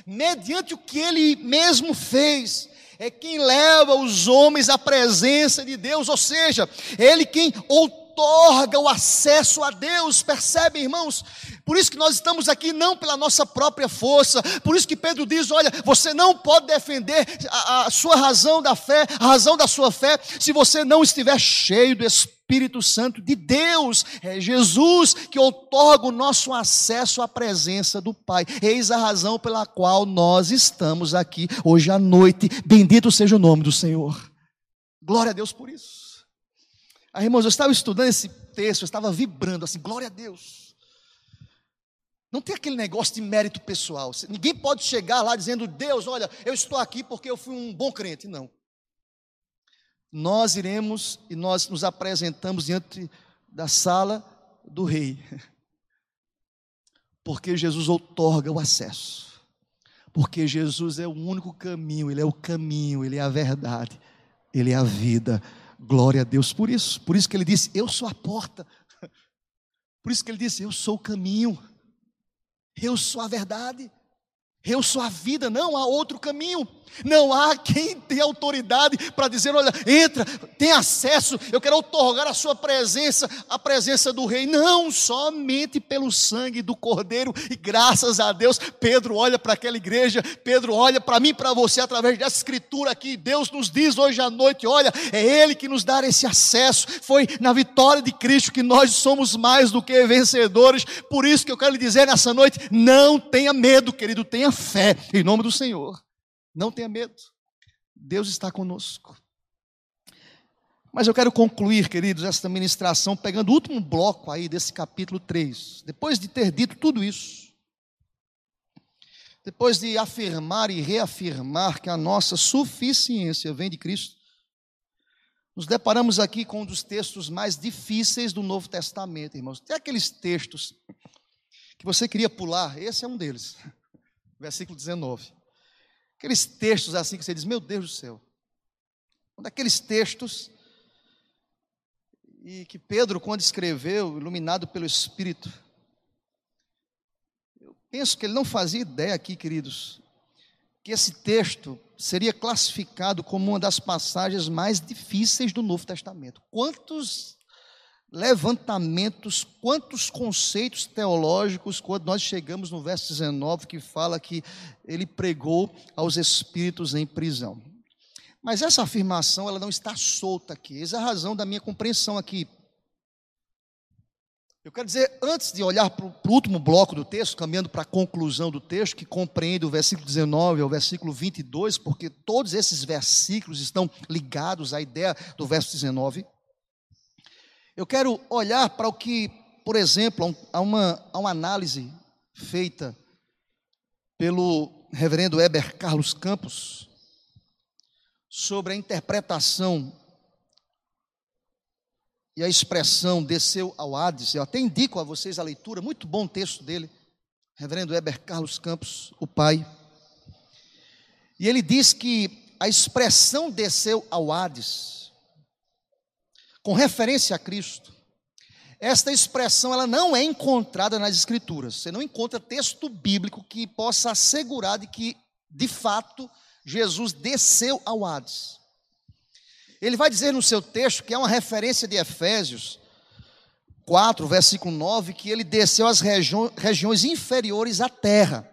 mediante o que ele mesmo fez, é quem leva os homens à presença de Deus, ou seja, ele quem outorga o acesso a Deus, percebe, irmãos? Por isso que nós estamos aqui não pela nossa própria força, por isso que Pedro diz: olha, você não pode defender a, a sua razão da fé, a razão da sua fé, se você não estiver cheio do Espírito Santo de Deus. É Jesus que outorga o nosso acesso à presença do Pai. Eis a razão pela qual nós estamos aqui hoje à noite. Bendito seja o nome do Senhor. Glória a Deus por isso. Aí, irmãos, eu estava estudando esse texto, eu estava vibrando assim, glória a Deus. Não tem aquele negócio de mérito pessoal. Ninguém pode chegar lá dizendo, Deus, olha, eu estou aqui porque eu fui um bom crente. Não. Nós iremos e nós nos apresentamos diante da sala do rei. Porque Jesus outorga o acesso. Porque Jesus é o único caminho, Ele é o caminho, Ele é a verdade, Ele é a vida. Glória a Deus por isso. Por isso que ele disse: Eu sou a porta. Por isso que ele disse: Eu sou o caminho. Eu sou a verdade. Eu sou a vida, não há outro caminho. Não há quem tenha autoridade para dizer: olha, entra, tem acesso, eu quero otorgar a sua presença, a presença do rei. Não, somente pelo sangue do Cordeiro, e graças a Deus, Pedro olha para aquela igreja, Pedro olha para mim, para você, através dessa escritura aqui. Deus nos diz hoje à noite: olha, é Ele que nos dá esse acesso. Foi na vitória de Cristo que nós somos mais do que vencedores. Por isso que eu quero lhe dizer nessa noite: não tenha medo, querido, tenha fé, em nome do Senhor. Não tenha medo. Deus está conosco. Mas eu quero concluir, queridos, esta ministração pegando o último bloco aí desse capítulo 3. Depois de ter dito tudo isso, depois de afirmar e reafirmar que a nossa suficiência vem de Cristo, nos deparamos aqui com um dos textos mais difíceis do Novo Testamento, irmãos. Tem aqueles textos que você queria pular, esse é um deles. Versículo 19. Aqueles textos assim que você diz, meu Deus do céu. Um daqueles textos e que Pedro, quando escreveu, iluminado pelo Espírito, eu penso que ele não fazia ideia aqui, queridos, que esse texto seria classificado como uma das passagens mais difíceis do Novo Testamento. Quantos levantamentos, quantos conceitos teológicos, quando nós chegamos no verso 19, que fala que ele pregou aos espíritos em prisão. Mas essa afirmação, ela não está solta aqui, essa é a razão da minha compreensão aqui. Eu quero dizer, antes de olhar para o último bloco do texto, caminhando para a conclusão do texto, que compreende o versículo 19 ao versículo 22, porque todos esses versículos estão ligados à ideia do verso 19. Eu quero olhar para o que, por exemplo, há uma, há uma análise feita pelo reverendo Heber Carlos Campos sobre a interpretação e a expressão desceu ao Hades. Eu até indico a vocês a leitura, muito bom texto dele, reverendo Heber Carlos Campos, o pai. E ele diz que a expressão desceu ao Hades com referência a Cristo, esta expressão ela não é encontrada nas escrituras. Você não encontra texto bíblico que possa assegurar de que, de fato, Jesus desceu ao Hades. Ele vai dizer no seu texto que é uma referência de Efésios 4, versículo 9, que ele desceu às regi regiões inferiores à terra.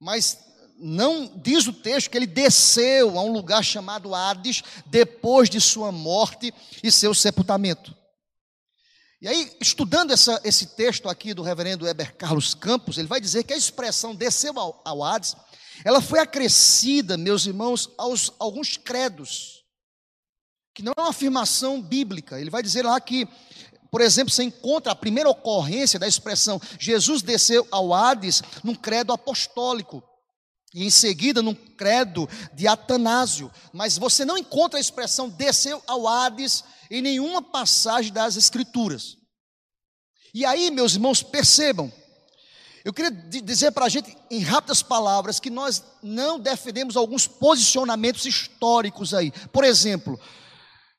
Mas não diz o texto que ele desceu a um lugar chamado Hades depois de sua morte e seu sepultamento. E aí, estudando essa, esse texto aqui do reverendo Heber Carlos Campos, ele vai dizer que a expressão desceu ao, ao Hades, ela foi acrescida, meus irmãos, aos alguns credos, que não é uma afirmação bíblica. Ele vai dizer lá que Por exemplo, você encontra a primeira ocorrência da expressão Jesus desceu ao Hades num credo apostólico. E em seguida num credo de Atanásio. Mas você não encontra a expressão desceu ao Hades em nenhuma passagem das Escrituras. E aí, meus irmãos, percebam, eu queria dizer para a gente, em rápidas palavras, que nós não defendemos alguns posicionamentos históricos aí. Por exemplo,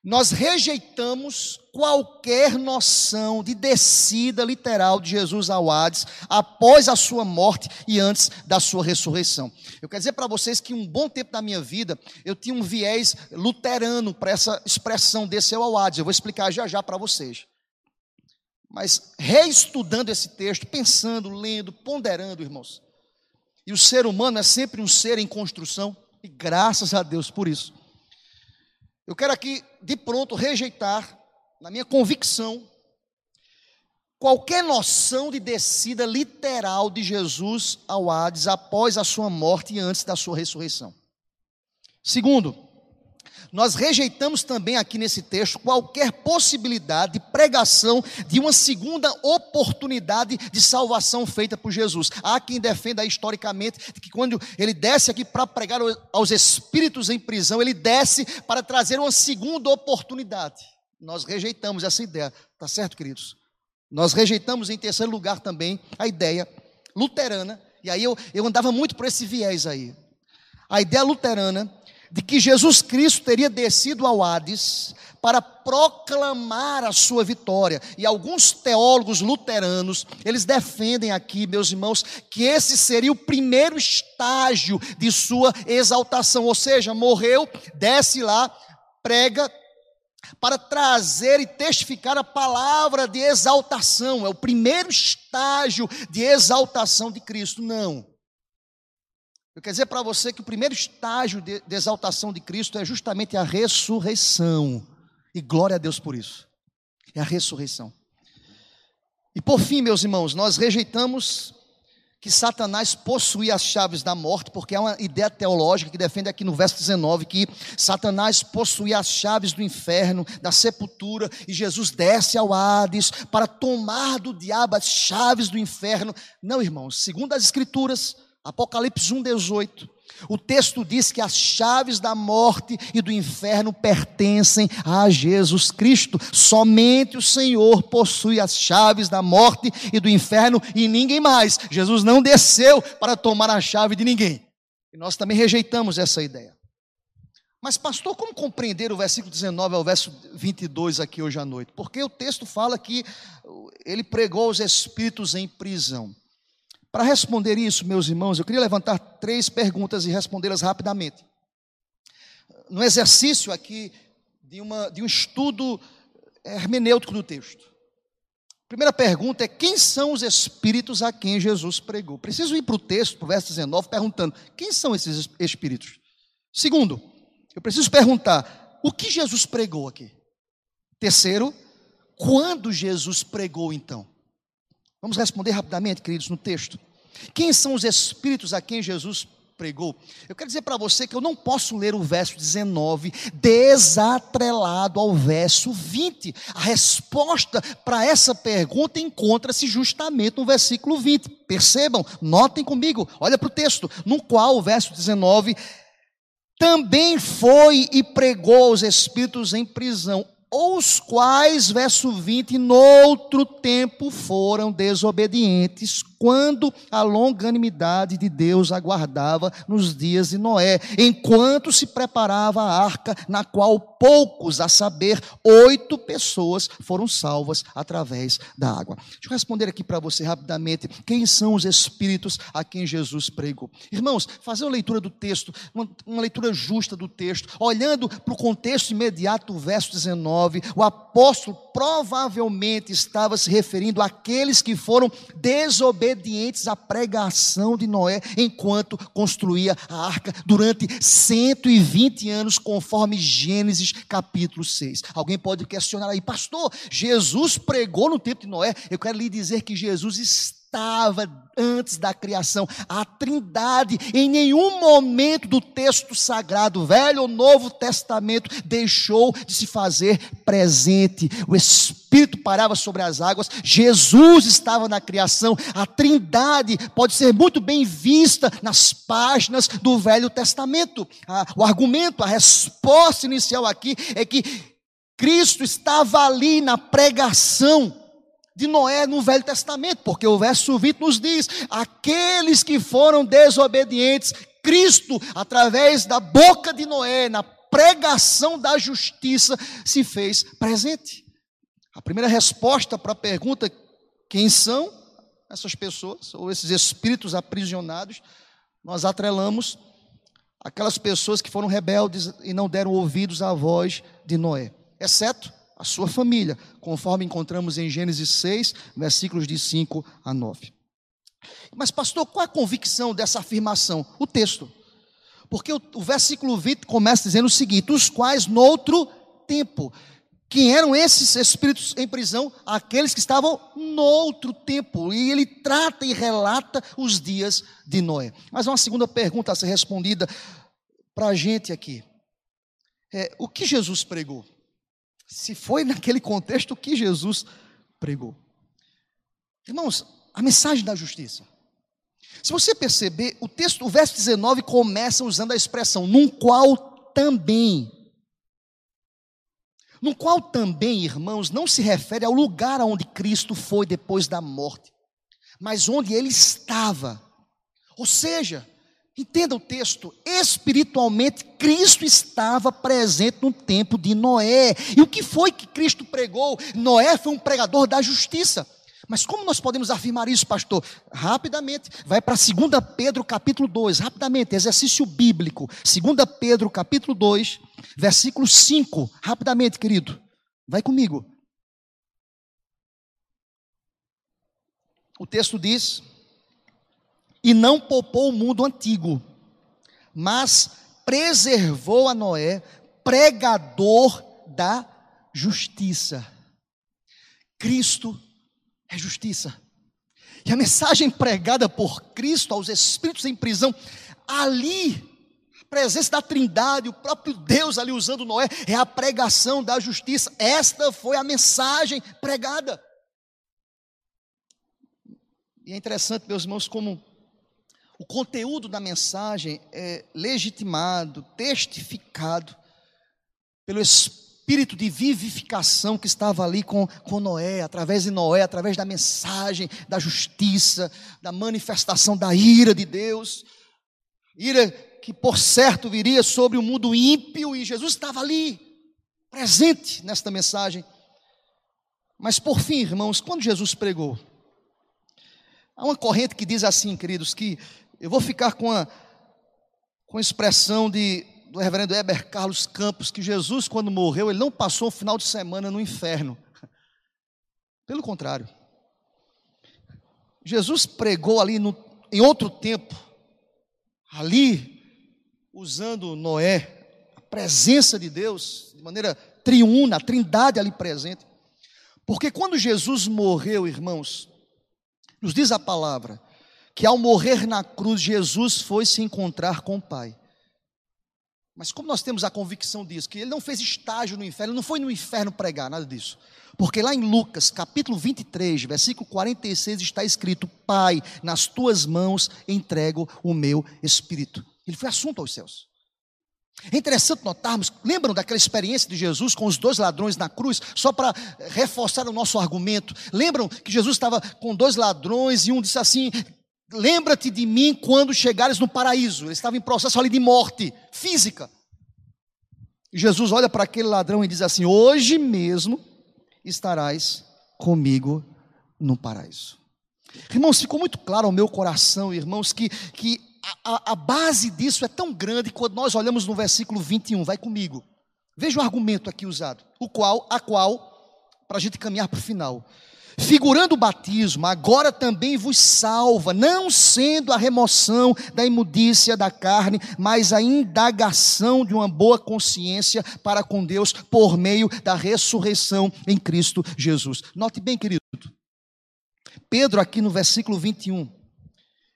nós rejeitamos qualquer noção de descida literal de Jesus ao Hades após a sua morte e antes da sua ressurreição. Eu quero dizer para vocês que um bom tempo da minha vida eu tinha um viés luterano para essa expressão desceu ao Hades. Eu vou explicar já já para vocês. Mas reestudando esse texto, pensando, lendo, ponderando, irmãos. E o ser humano é sempre um ser em construção, e graças a Deus por isso. Eu quero aqui, de pronto, rejeitar, na minha convicção, qualquer noção de descida literal de Jesus ao Hades após a sua morte e antes da sua ressurreição. Segundo, nós rejeitamos também aqui nesse texto qualquer possibilidade de pregação de uma segunda oportunidade de salvação feita por Jesus. Há quem defenda historicamente que quando ele desce aqui para pregar aos espíritos em prisão, ele desce para trazer uma segunda oportunidade. Nós rejeitamos essa ideia, tá certo, queridos? Nós rejeitamos em terceiro lugar também a ideia luterana, e aí eu, eu andava muito por esse viés aí. A ideia luterana de que Jesus Cristo teria descido ao Hades para proclamar a sua vitória. E alguns teólogos luteranos, eles defendem aqui, meus irmãos, que esse seria o primeiro estágio de sua exaltação, ou seja, morreu, desce lá, prega para trazer e testificar a palavra de exaltação, é o primeiro estágio de exaltação de Cristo. Não. Eu quero dizer para você que o primeiro estágio de, de, exaltação de Cristo é justamente a ressurreição. E glória a Deus por isso. É a ressurreição. E por fim, meus irmãos, nós rejeitamos que Satanás possuía as chaves da morte, porque é uma ideia teológica que defende aqui no verso 19 que Satanás possuía as chaves do inferno, da sepultura, e Jesus desce ao Hades para tomar do diabo as chaves do inferno. Não, irmãos, segundo as Escrituras, Apocalipse 1,18. O texto diz que as chaves da morte e do inferno pertencem a Jesus Cristo. Somente o Senhor possui as chaves da morte e do inferno e ninguém mais. Jesus não desceu para tomar a chave de ninguém. E nós também rejeitamos essa ideia. Mas, pastor, como compreender o versículo 19 ao verso 22 aqui hoje à noite? Porque o texto fala que ele pregou os espíritos em prisão. Para responder isso, meus irmãos, eu queria levantar três perguntas e respondê-las rapidamente. No exercício aqui de, uma, de um estudo hermenêutico do texto. Primeira pergunta é: quem são os espíritos a quem Jesus pregou? Preciso ir para o texto, para o verso 19, perguntando: quem são esses espíritos? Segundo, eu preciso perguntar: o que Jesus pregou aqui? Terceiro, quando Jesus pregou então? Vamos responder rapidamente, queridos, no texto. Quem são os espíritos a quem Jesus pregou? Eu quero dizer para você que eu não posso ler o verso 19 desatrelado ao verso 20. A resposta para essa pergunta encontra-se justamente no versículo 20. Percebam, notem comigo, olha para o texto, no qual o verso 19 também foi e pregou aos espíritos em prisão os quais, verso 20, noutro tempo foram desobedientes, quando a longanimidade de Deus aguardava nos dias de Noé, enquanto se preparava a arca, na qual poucos, a saber, oito pessoas foram salvas através da água. Deixa eu responder aqui para você rapidamente: quem são os espíritos a quem Jesus pregou? Irmãos, fazer uma leitura do texto, uma, uma leitura justa do texto, olhando para o contexto imediato do verso 19 19, o apóstolo provavelmente estava se referindo àqueles que foram desobedientes à pregação de Noé enquanto construía a arca durante 120 anos, conforme Gênesis capítulo 6. Alguém pode questionar aí, pastor, Jesus pregou no tempo de Noé? Eu quero lhe dizer que Jesus estava estava antes da criação. A Trindade, em nenhum momento do texto sagrado, Velho ou Novo Testamento, deixou de se fazer presente. O Espírito parava sobre as águas, Jesus estava na criação. A Trindade pode ser muito bem vista nas páginas do Velho Testamento. O argumento, a resposta inicial aqui é que Cristo estava ali na pregação de Noé no Velho Testamento, porque o verso 20 nos diz: aqueles que foram desobedientes, Cristo, através da boca de Noé, na pregação da justiça, se fez presente. A primeira resposta para a pergunta: quem são essas pessoas, ou esses espíritos aprisionados, nós atrelamos aquelas pessoas que foram rebeldes e não deram ouvidos à voz de Noé, exceto a sua família, conforme encontramos em Gênesis 6, versículos de 5 a 9. Mas, pastor, qual é a convicção dessa afirmação? O texto. Porque o, o versículo 20 começa dizendo o seguinte: os quais noutro tempo. Quem eram esses espíritos em prisão? Aqueles que estavam noutro tempo. E ele trata e relata os dias de Noé. Mas uma segunda pergunta a ser respondida para a gente aqui. É, o que Jesus pregou? Se foi naquele contexto que Jesus pregou. Irmãos, a mensagem da justiça. Se você perceber, o texto, o verso 19 começa usando a expressão num qual também. No qual também, irmãos, não se refere ao lugar aonde Cristo foi depois da morte, mas onde ele estava. Ou seja, Entenda o texto, espiritualmente Cristo estava presente no tempo de Noé. E o que foi que Cristo pregou? Noé foi um pregador da justiça. Mas como nós podemos afirmar isso, pastor? Rapidamente, vai para 2 Pedro capítulo 2, rapidamente, exercício bíblico. 2 Pedro capítulo 2, versículo 5, rapidamente, querido. Vai comigo. O texto diz: e não poupou o mundo antigo, mas preservou a Noé, pregador da justiça. Cristo é justiça. E a mensagem pregada por Cristo aos espíritos em prisão, ali, a presença da Trindade, o próprio Deus ali usando Noé, é a pregação da justiça. Esta foi a mensagem pregada. E é interessante, meus irmãos, como o conteúdo da mensagem é legitimado, testificado pelo espírito de vivificação que estava ali com, com Noé, através de Noé, através da mensagem da justiça, da manifestação da ira de Deus, ira que por certo viria sobre o mundo ímpio, e Jesus estava ali, presente nesta mensagem. Mas por fim, irmãos, quando Jesus pregou, há uma corrente que diz assim, queridos, que eu vou ficar com a, com a expressão de, do reverendo Heber Carlos Campos, que Jesus, quando morreu, ele não passou um final de semana no inferno. Pelo contrário. Jesus pregou ali no, em outro tempo, ali, usando Noé, a presença de Deus, de maneira triuna, a trindade ali presente. Porque quando Jesus morreu, irmãos, nos diz a palavra, que ao morrer na cruz, Jesus foi se encontrar com o Pai. Mas como nós temos a convicção disso, que ele não fez estágio no inferno, não foi no inferno pregar, nada disso. Porque lá em Lucas, capítulo 23, versículo 46, está escrito: Pai, nas tuas mãos entrego o meu espírito. Ele foi assunto aos céus. É interessante notarmos, lembram daquela experiência de Jesus com os dois ladrões na cruz, só para reforçar o nosso argumento. Lembram que Jesus estava com dois ladrões e um disse assim: Lembra-te de mim quando chegares no paraíso. Ele estava em processo ali de morte física. E Jesus olha para aquele ladrão e diz assim: Hoje mesmo estarás comigo no paraíso. Irmãos, ficou muito claro ao meu coração, irmãos, que, que a, a base disso é tão grande quando nós olhamos no versículo 21. Vai comigo. Veja o argumento aqui usado, o qual, a qual, para a gente caminhar para o final figurando o batismo, agora também vos salva, não sendo a remoção da imundícia da carne, mas a indagação de uma boa consciência para com Deus por meio da ressurreição em Cristo Jesus. Note bem, querido, Pedro, aqui no versículo 21,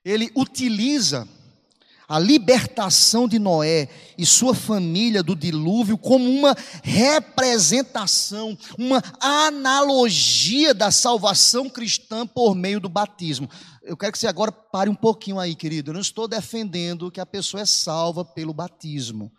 ele utiliza a libertação de Noé e sua família do dilúvio como uma representação, uma analogia da salvação cristã por meio do batismo. Eu quero que você agora pare um pouquinho aí, querido. Eu não estou defendendo que a pessoa é salva pelo batismo,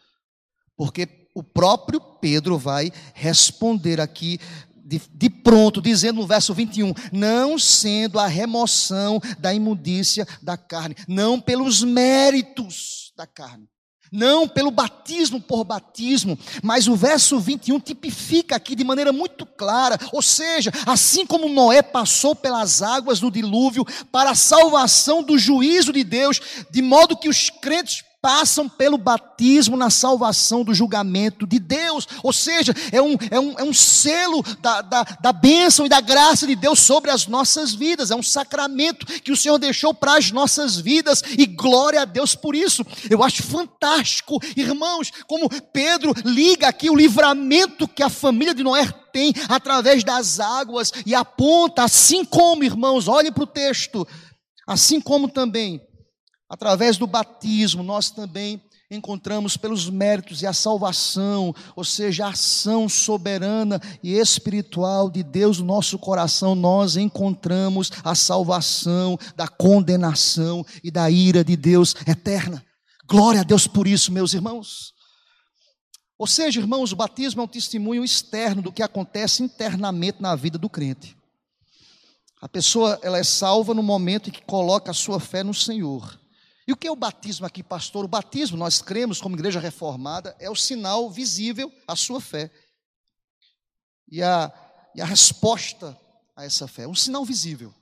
porque o próprio Pedro vai responder aqui de, de, pronto, dizendo no verso 21, não sendo a remoção da imundícia da carne, não pelos méritos da carne, não pelo batismo por batismo, mas o verso 21 tipifica aqui de maneira muito clara, ou seja, assim como Noé passou pelas águas do dilúvio para a salvação do juízo de Deus, de modo que os crentes passam pelo batismo na salvação do julgamento de Deus. Ou seja, é um, é um, é um selo da, da, da bênção e da graça de Deus sobre as nossas vidas. É um sacramento que o Senhor deixou para as nossas vidas e glória a Deus por isso. Eu acho fantástico, irmãos, como Pedro liga aqui o livramento que a família de Noé tem através das águas e aponta, assim como, irmãos, olhem para o texto, assim como também Através do batismo, nós também encontramos pelos méritos e a salvação, ou seja, a ação soberana e espiritual de Deus no nosso coração, nós encontramos a salvação da condenação e da ira de Deus eterna. Glória a Deus por isso, meus irmãos. Ou seja, irmãos, o batismo é um testemunho externo do que acontece internamente na vida do crente. A pessoa ela é salva no momento em que coloca a sua fé no Senhor. E o que é o batismo aqui, pastor? O batismo, nós cremos como igreja reformada, é o sinal visível à sua fé. E a, e a resposta a essa fé, um sinal visível.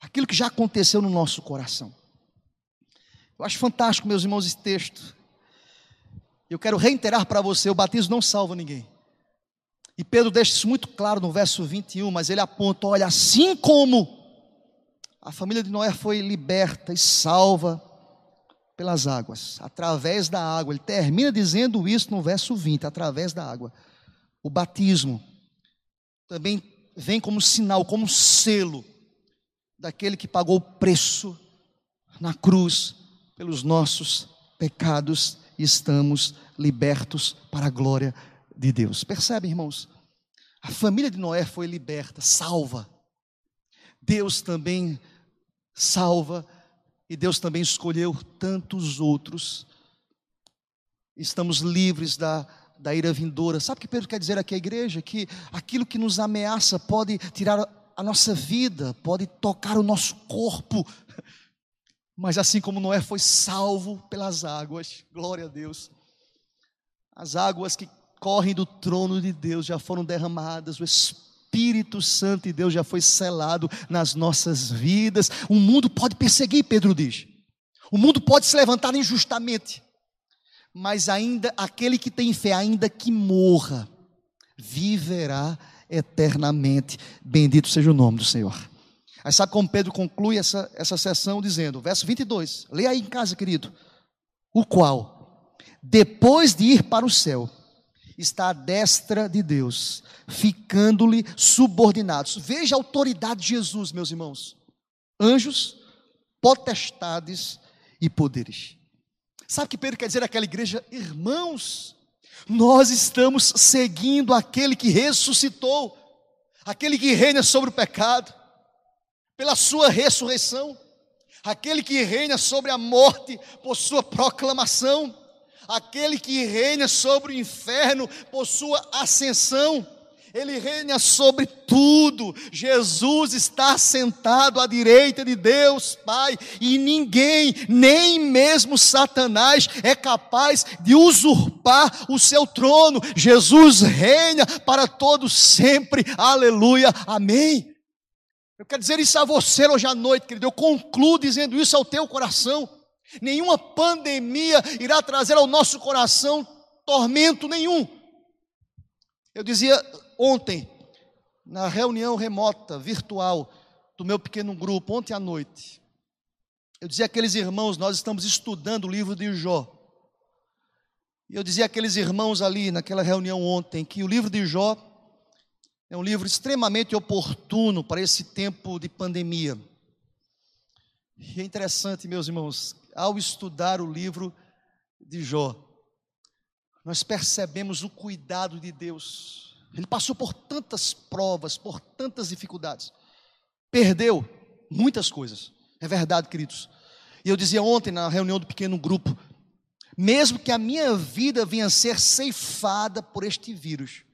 Aquilo que já aconteceu no nosso coração. Eu acho fantástico, meus irmãos, esse texto. Eu quero reiterar para você: o batismo não salva ninguém. E Pedro deixa isso muito claro no verso 21, mas ele aponta: olha, assim como a família de Noé foi liberta e salva pelas águas, através da água. Ele termina dizendo isso no verso 20, através da água. O batismo também vem como sinal, como selo daquele que pagou o preço na cruz pelos nossos pecados e estamos libertos para a glória de Deus. Percebe, irmãos? A família de Noé foi liberta, salva. Deus também salva, e Deus também escolheu tantos outros. Estamos livres da, da ira vindoura. Sabe o que Pedro quer dizer aqui à igreja? Que aquilo que nos ameaça pode tirar a nossa vida, pode tocar o nosso corpo. Mas assim como Noé foi salvo pelas águas, glória a Deus. As águas que correm do trono de Deus já foram derramadas, o Espírito Espírito Santo de Deus já foi selado nas nossas vidas. O mundo pode perseguir, Pedro diz. O mundo pode se levantar injustamente. Mas ainda aquele que tem fé, ainda que morra, viverá eternamente. Bendito seja o nome do Senhor. Aí sabe como Pedro conclui essa, essa sessão dizendo, verso 22, leia aí em casa, querido. O qual, depois de ir para o céu, está à destra de Deus, ficando-lhe subordinados. Veja a autoridade de Jesus, meus irmãos. Anjos, potestades e poderes. Sabe o que Pedro quer dizer àquela igreja? Irmãos, nós estamos seguindo aquele que ressuscitou, aquele que reina sobre o pecado, pela sua ressurreição, aquele que reina sobre a morte por sua proclamação aquele que reina sobre o inferno por sua ascensão. Ele reina sobre tudo. Jesus está sentado à direita de Deus, Pai, e ninguém, nem mesmo Satanás, é capaz de usurpar o seu trono. Jesus reina para todos sempre. Aleluia. Amém. Eu quero dizer isso a você hoje à noite, querido. Eu concluo dizendo isso ao teu coração. Nenhuma pandemia irá trazer ao nosso coração tormento nenhum. Eu dizia ontem, na reunião remota, virtual, do meu pequeno grupo, ontem à noite, eu dizia àqueles irmãos, nós estamos estudando o livro de Jó. E eu dizia àqueles irmãos ali, naquela reunião ontem, que o livro de Jó É um livro extremamente oportuno para esse tempo de pandemia. E é interessante, meus irmãos, ao estudar o livro de Jó, nós percebemos o cuidado de Deus. Ele passou por tantas provas, por tantas dificuldades. Perdeu muitas coisas. É verdade, queridos. E eu dizia ontem na reunião do pequeno grupo, mesmo que a minha vida venha a ser ceifada por este vírus,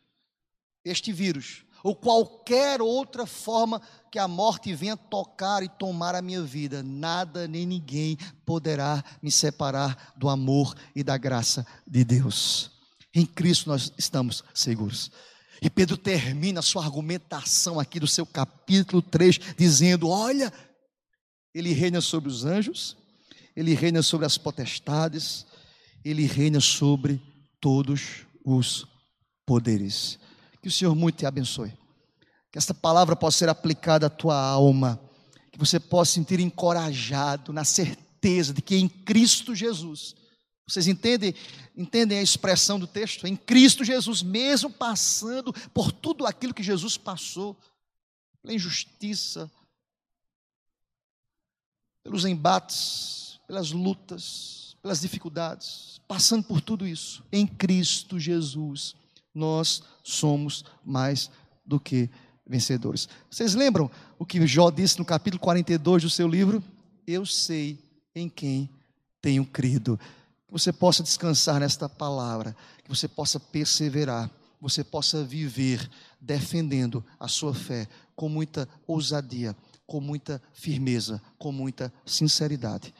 este vírus, ou qualquer outra forma que a morte venha tocar e tomar a minha vida, nada nem ninguém poderá me separar do amor e da graça de Deus. Em Cristo nós estamos seguros. E Pedro termina a sua argumentação aqui do seu capítulo 3, dizendo: Olha, ele reina sobre os anjos, ele reina sobre as potestades, ele reina sobre todos os poderes. Que o Senhor muito te abençoe. Que esta palavra possa ser aplicada à tua alma. Que você possa sentir encorajado na certeza de que em Cristo Jesus. Vocês entendem, entendem a expressão do texto? Em Cristo Jesus, mesmo passando por tudo aquilo que Jesus passou, pela injustiça, pelos embates, pelas lutas, pelas dificuldades, passando por tudo isso, em Cristo Jesus, nós somos mais do que vencedores. Vocês lembram o que Jó disse no capítulo 42 do seu livro? Eu sei em quem tenho crido. Que você possa descansar nesta palavra, que você possa perseverar, que você possa viver defendendo a sua fé com muita ousadia, com muita firmeza, com muita sinceridade.